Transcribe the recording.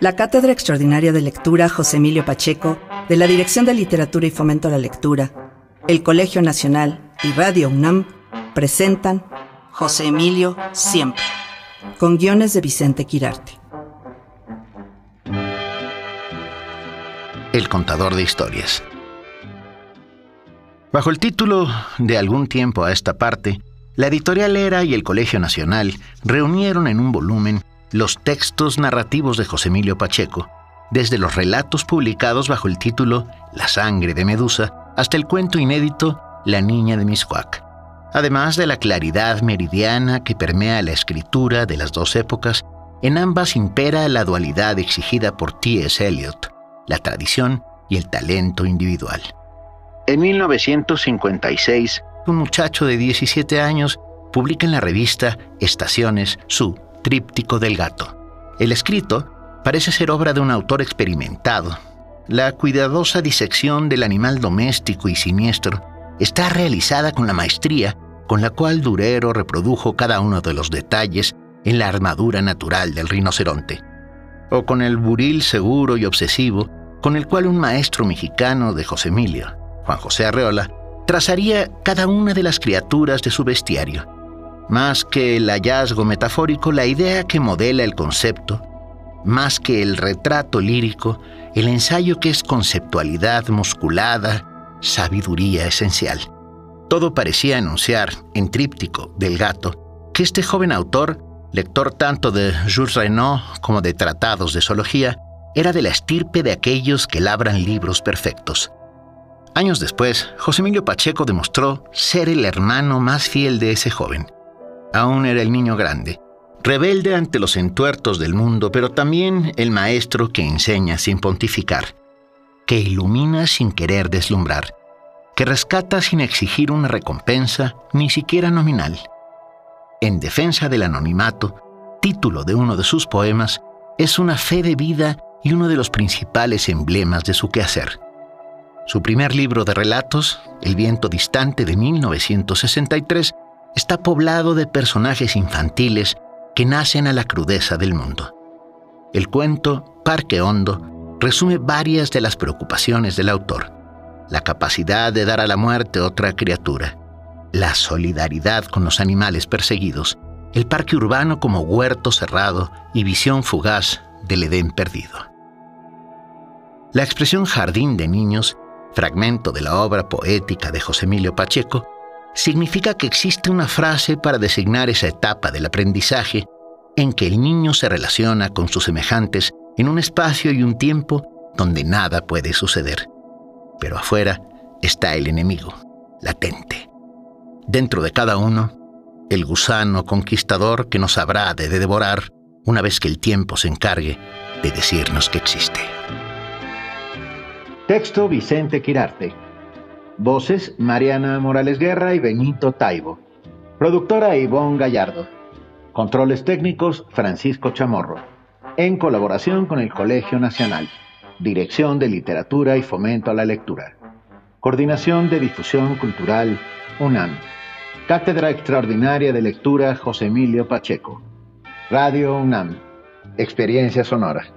La Cátedra Extraordinaria de Lectura José Emilio Pacheco, de la Dirección de Literatura y Fomento a la Lectura, el Colegio Nacional y Radio UNAM presentan José Emilio Siempre, con guiones de Vicente Quirarte. El contador de historias. Bajo el título De algún tiempo a esta parte, la editorial Era y el Colegio Nacional reunieron en un volumen los textos narrativos de José Emilio Pacheco, desde los relatos publicados bajo el título La sangre de Medusa hasta el cuento inédito La niña de Miscuac, además de la claridad meridiana que permea la escritura de las dos épocas, en ambas impera la dualidad exigida por T.S. Eliot, la tradición y el talento individual. En 1956, un muchacho de 17 años publica en la revista Estaciones su Tríptico del Gato. El escrito parece ser obra de un autor experimentado. La cuidadosa disección del animal doméstico y siniestro está realizada con la maestría con la cual Durero reprodujo cada uno de los detalles en la armadura natural del rinoceronte, o con el buril seguro y obsesivo con el cual un maestro mexicano de José Emilio, Juan José Arreola, trazaría cada una de las criaturas de su bestiario. Más que el hallazgo metafórico, la idea que modela el concepto, más que el retrato lírico, el ensayo que es conceptualidad musculada, sabiduría esencial. Todo parecía anunciar, en tríptico del gato, que este joven autor, lector tanto de Jules Renaud como de tratados de zoología, era de la estirpe de aquellos que labran libros perfectos. Años después, José Emilio Pacheco demostró ser el hermano más fiel de ese joven. Aún era el niño grande, rebelde ante los entuertos del mundo, pero también el maestro que enseña sin pontificar, que ilumina sin querer deslumbrar, que rescata sin exigir una recompensa, ni siquiera nominal. En defensa del anonimato, título de uno de sus poemas, es una fe de vida y uno de los principales emblemas de su quehacer. Su primer libro de relatos, El viento distante de 1963, está poblado de personajes infantiles que nacen a la crudeza del mundo. El cuento Parque Hondo resume varias de las preocupaciones del autor. La capacidad de dar a la muerte otra criatura, la solidaridad con los animales perseguidos, el parque urbano como huerto cerrado y visión fugaz del Edén perdido. La expresión jardín de niños fragmento de la obra poética de José Emilio Pacheco, significa que existe una frase para designar esa etapa del aprendizaje en que el niño se relaciona con sus semejantes en un espacio y un tiempo donde nada puede suceder. Pero afuera está el enemigo, latente. Dentro de cada uno, el gusano conquistador que nos habrá de devorar una vez que el tiempo se encargue de decirnos que existe. Texto Vicente Quirarte. Voces Mariana Morales Guerra y Benito Taibo. Productora Ivonne Gallardo. Controles técnicos Francisco Chamorro. En colaboración con el Colegio Nacional. Dirección de Literatura y Fomento a la Lectura. Coordinación de Difusión Cultural UNAM. Cátedra Extraordinaria de Lectura José Emilio Pacheco. Radio UNAM. Experiencia Sonora.